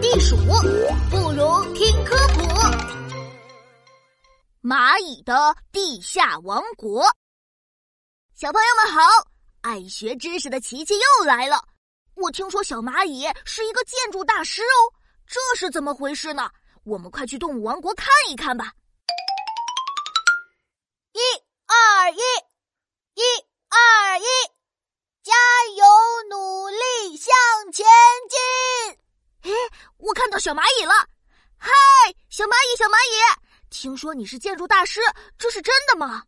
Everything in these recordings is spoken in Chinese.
地鼠，不如听科普。蚂蚁的地下王国，小朋友们好！爱学知识的琪琪又来了。我听说小蚂蚁是一个建筑大师哦，这是怎么回事呢？我们快去动物王国看一看吧。看到小蚂蚁了！嗨，小蚂蚁，小蚂蚁，听说你是建筑大师，这是真的吗？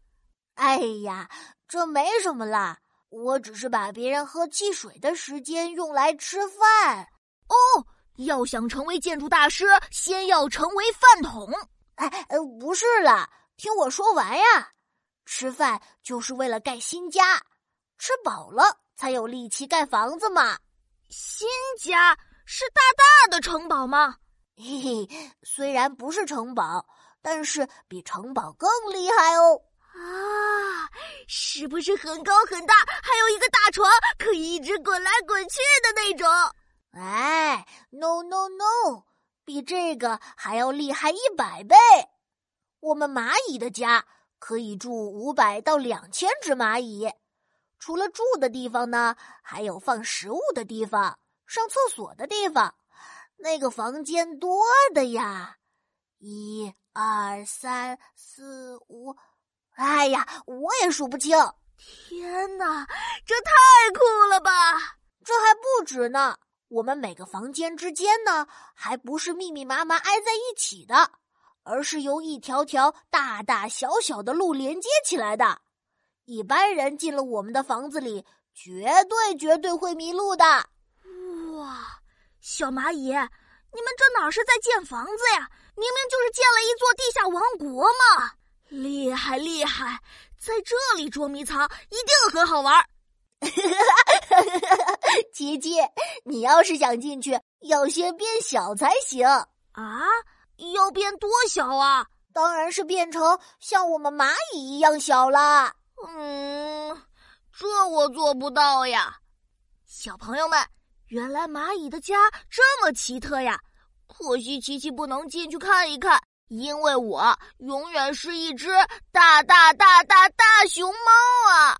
哎呀，这没什么啦，我只是把别人喝汽水的时间用来吃饭。哦，要想成为建筑大师，先要成为饭桶。哎，呃，不是啦，听我说完呀。吃饭就是为了盖新家，吃饱了才有力气盖房子嘛。新家。是大大的城堡吗？嘿嘿，虽然不是城堡，但是比城堡更厉害哦！啊，是不是很高很大，还有一个大床，可以一直滚来滚去的那种？哎，no no no，比这个还要厉害一百倍！我们蚂蚁的家可以住五百到两千只蚂蚁，除了住的地方呢，还有放食物的地方。上厕所的地方，那个房间多的呀！一、二、三、四、五，哎呀，我也数不清。天哪，这太酷了吧！这还不止呢，我们每个房间之间呢，还不是密密麻麻挨在一起的，而是由一条条大大小小的路连接起来的。一般人进了我们的房子里，绝对绝对会迷路的。哇，小蚂蚁，你们这哪是在建房子呀？明明就是建了一座地下王国嘛！厉害厉害，在这里捉迷藏一定很好玩。琪琪，你要是想进去，要先变小才行啊！要变多小啊？当然是变成像我们蚂蚁一样小啦。嗯，这我做不到呀，小朋友们。原来蚂蚁的家这么奇特呀！可惜琪琪不能进去看一看，因为我永远是一只大大大大大熊猫啊！